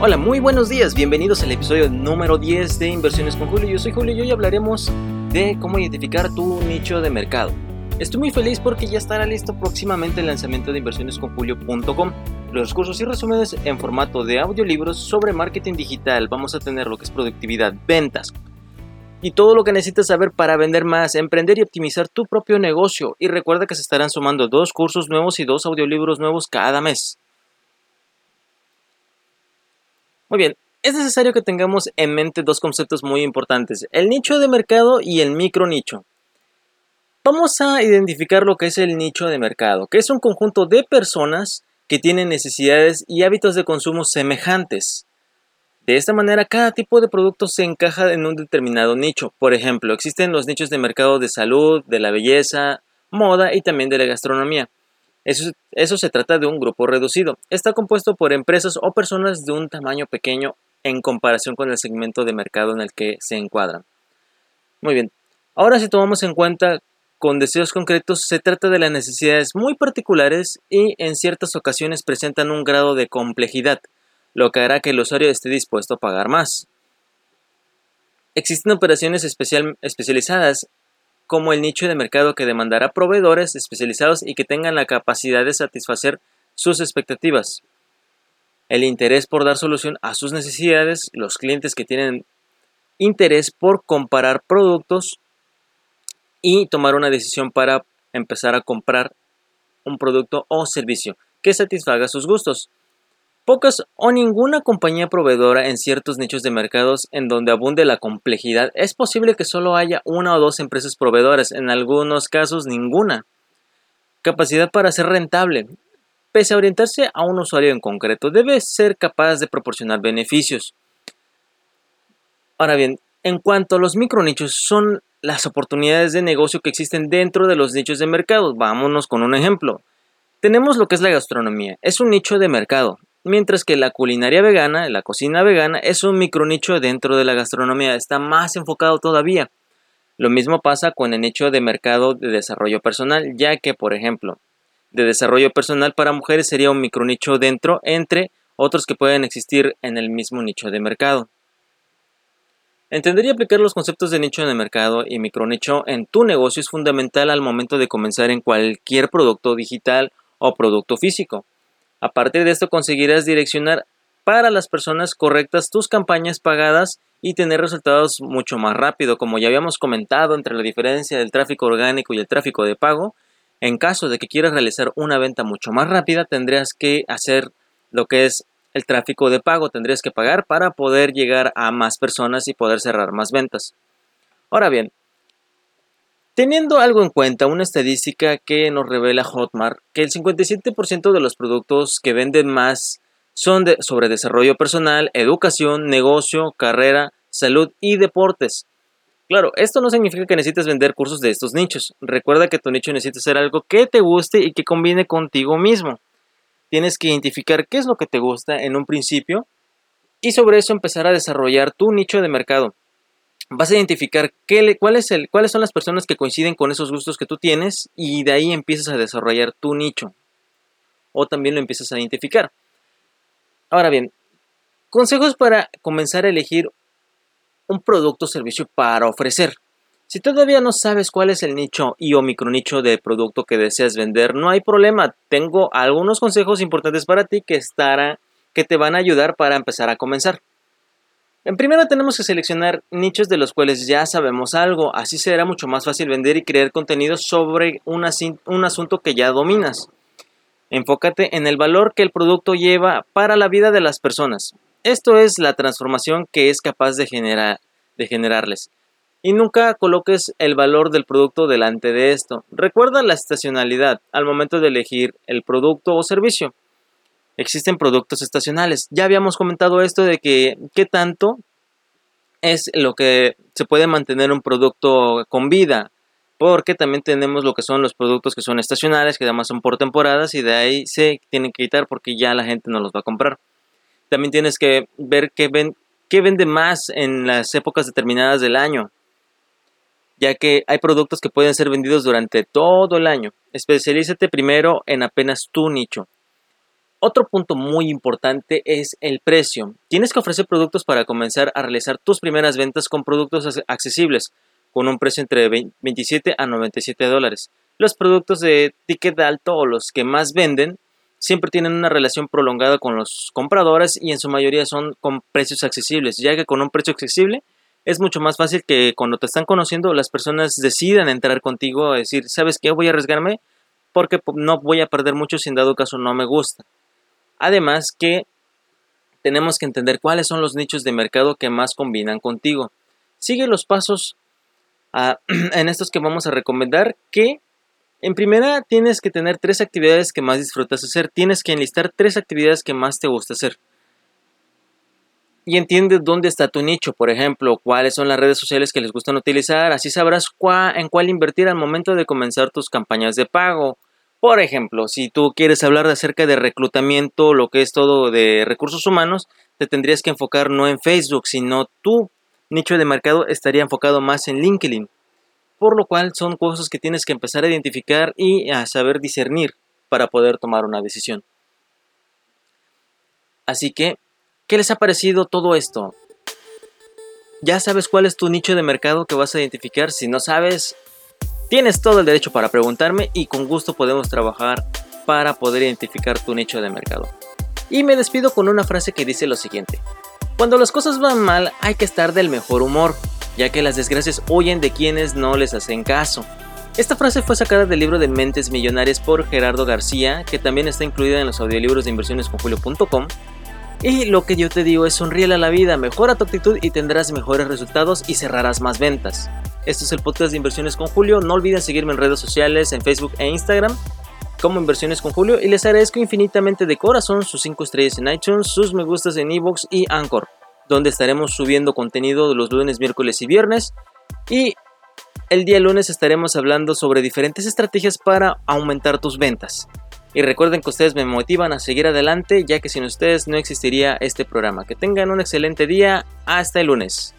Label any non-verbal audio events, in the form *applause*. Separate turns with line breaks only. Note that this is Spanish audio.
Hola, muy buenos días, bienvenidos al episodio número 10 de Inversiones con Julio. Yo soy Julio y hoy hablaremos de cómo identificar tu nicho de mercado. Estoy muy feliz porque ya estará listo próximamente el lanzamiento de inversionesconjulio.com. Los cursos y resúmenes en formato de audiolibros sobre marketing digital. Vamos a tener lo que es productividad, ventas y todo lo que necesitas saber para vender más, emprender y optimizar tu propio negocio. Y recuerda que se estarán sumando dos cursos nuevos y dos audiolibros nuevos cada mes. Muy bien, es necesario que tengamos en mente dos conceptos muy importantes, el nicho de mercado y el micro nicho. Vamos a identificar lo que es el nicho de mercado, que es un conjunto de personas que tienen necesidades y hábitos de consumo semejantes. De esta manera, cada tipo de producto se encaja en un determinado nicho. Por ejemplo, existen los nichos de mercado de salud, de la belleza, moda y también de la gastronomía. Eso, se trata de un grupo reducido. Está compuesto por empresas o personas de un tamaño pequeño en comparación con el segmento de mercado en el que se encuadran. Muy bien. Ahora si tomamos en cuenta con deseos concretos, se trata de las necesidades muy particulares y en ciertas ocasiones presentan un grado de complejidad, lo que hará que el usuario esté dispuesto a pagar más. Existen operaciones especializadas como el nicho de mercado que demandará proveedores especializados y que tengan la capacidad de satisfacer sus expectativas. El interés por dar solución a sus necesidades, los clientes que tienen interés por comparar productos y tomar una decisión para empezar a comprar un producto o servicio que satisfaga sus gustos. Pocas o ninguna compañía proveedora en ciertos nichos de mercados en donde abunde la complejidad, es posible que solo haya una o dos empresas proveedoras, en algunos casos ninguna. Capacidad para ser rentable. Pese a orientarse a un usuario en concreto, debe ser capaz de proporcionar beneficios. Ahora bien, en cuanto a los micronichos, son las oportunidades de negocio que existen dentro de los nichos de mercado. Vámonos con un ejemplo. Tenemos lo que es la gastronomía. Es un nicho de mercado mientras que la culinaria vegana, la cocina vegana, es un micronicho dentro de la gastronomía, está más enfocado todavía. Lo mismo pasa con el nicho de mercado de desarrollo personal, ya que, por ejemplo, de desarrollo personal para mujeres sería un micronicho dentro entre otros que pueden existir en el mismo nicho de mercado. Entender y aplicar los conceptos de nicho de mercado y micronicho en tu negocio es fundamental al momento de comenzar en cualquier producto digital o producto físico. A partir de esto conseguirás direccionar para las personas correctas tus campañas pagadas y tener resultados mucho más rápido. Como ya habíamos comentado entre la diferencia del tráfico orgánico y el tráfico de pago, en caso de que quieras realizar una venta mucho más rápida, tendrías que hacer lo que es el tráfico de pago, tendrías que pagar para poder llegar a más personas y poder cerrar más ventas. Ahora bien, Teniendo algo en cuenta, una estadística que nos revela Hotmart, que el 57% de los productos que venden más son sobre desarrollo personal, educación, negocio, carrera, salud y deportes. Claro, esto no significa que necesites vender cursos de estos nichos. Recuerda que tu nicho necesita ser algo que te guste y que combine contigo mismo. Tienes que identificar qué es lo que te gusta en un principio y sobre eso empezar a desarrollar tu nicho de mercado vas a identificar qué cuál es el, cuáles son las personas que coinciden con esos gustos que tú tienes y de ahí empiezas a desarrollar tu nicho. O también lo empiezas a identificar. Ahora bien, consejos para comenzar a elegir un producto o servicio para ofrecer. Si todavía no sabes cuál es el nicho y o micronicho de producto que deseas vender, no hay problema. Tengo algunos consejos importantes para ti que, que te van a ayudar para empezar a comenzar. En primero tenemos que seleccionar nichos de los cuales ya sabemos algo, así será mucho más fácil vender y crear contenido sobre un, asunto que ya dominas. Enfócate en el valor que el producto lleva para la vida de las personas. Esto es la transformación que es capaz de, de generarles. Y nunca coloques el valor del producto delante de esto. Recuerda la estacionalidad al momento de elegir el producto o servicio existen productos estacionales. Ya habíamos comentado esto de que qué tanto es lo que se puede mantener un producto con vida, porque también tenemos lo que son los productos que son estacionales, que además son por temporadas y de ahí se tienen que quitar porque ya la gente no los va a comprar. También tienes que ver qué, ven, qué vende más en las épocas determinadas del año, ya que hay productos que pueden ser vendidos durante todo el año. Especialízate primero en apenas tu nicho. Otro punto muy importante es el precio. Tienes que ofrecer productos para comenzar a realizar tus primeras ventas con productos accesibles, con un precio entre 27 a 97 dólares. Los productos de ticket alto o los que más venden siempre tienen una relación prolongada con los compradores y en su mayoría son con precios accesibles, ya que con un precio accesible es mucho más fácil que cuando te están conociendo las personas decidan entrar contigo a decir, ¿sabes qué? Voy a arriesgarme porque no voy a perder mucho si en dado caso no me gusta. Además que tenemos que entender cuáles son los nichos de mercado que más combinan contigo. Sigue los pasos ah, *clears throat* en estos que vamos a recomendar que en primera, tienes que tener tres actividades que más disfrutas hacer. Tienes que enlistar tres actividades que más te gusta hacer. Y entiendes dónde está tu nicho, por ejemplo, cuáles son las redes sociales que les gustan utilizar. Así sabrás en cuál invertir al momento de comenzar tus campañas de pago. Por ejemplo, si tú quieres hablar acerca de reclutamiento, lo que es todo de recursos humanos, te tendrías que enfocar no en Facebook, sino tu nicho de mercado estaría enfocado más en LinkedIn por lo cual son cosas que tienes que empezar a identificar y a saber discernir para poder tomar una decisión. Así que, ¿qué les ha parecido todo esto? ¿Ya sabes cuál es tu nicho de mercado que vas a identificar? Si no sabes, tienes todo el derecho para preguntarme y con gusto podemos trabajar para poder identificar tu nicho de mercado. Y me despido con una frase que dice lo siguiente. Cuando las cosas van mal hay que estar del mejor humor ya que las desgracias huyen de quienes no les hacen caso. Esta frase fue sacada del libro de Mentes Millonarias por Gerardo García, que también está incluida en los audiolibros de inversionesconjulio.com. Y lo que yo te digo es sonríe a la vida, mejora tu actitud y tendrás mejores resultados y cerrarás más ventas. Esto es el podcast de Inversiones con Julio. No olviden seguirme en redes sociales, en Facebook e Instagram como Inversiones con Julio y les agradezco infinitamente de corazón sus 5 estrellas en iTunes, sus me gustas en ebooks y Anchor donde estaremos subiendo contenido los lunes, miércoles y viernes. Y el día lunes estaremos hablando sobre diferentes estrategias para aumentar tus ventas. Y recuerden que ustedes me motivan a seguir adelante, ya que sin ustedes no existiría este programa. Que tengan un excelente día. Hasta el lunes.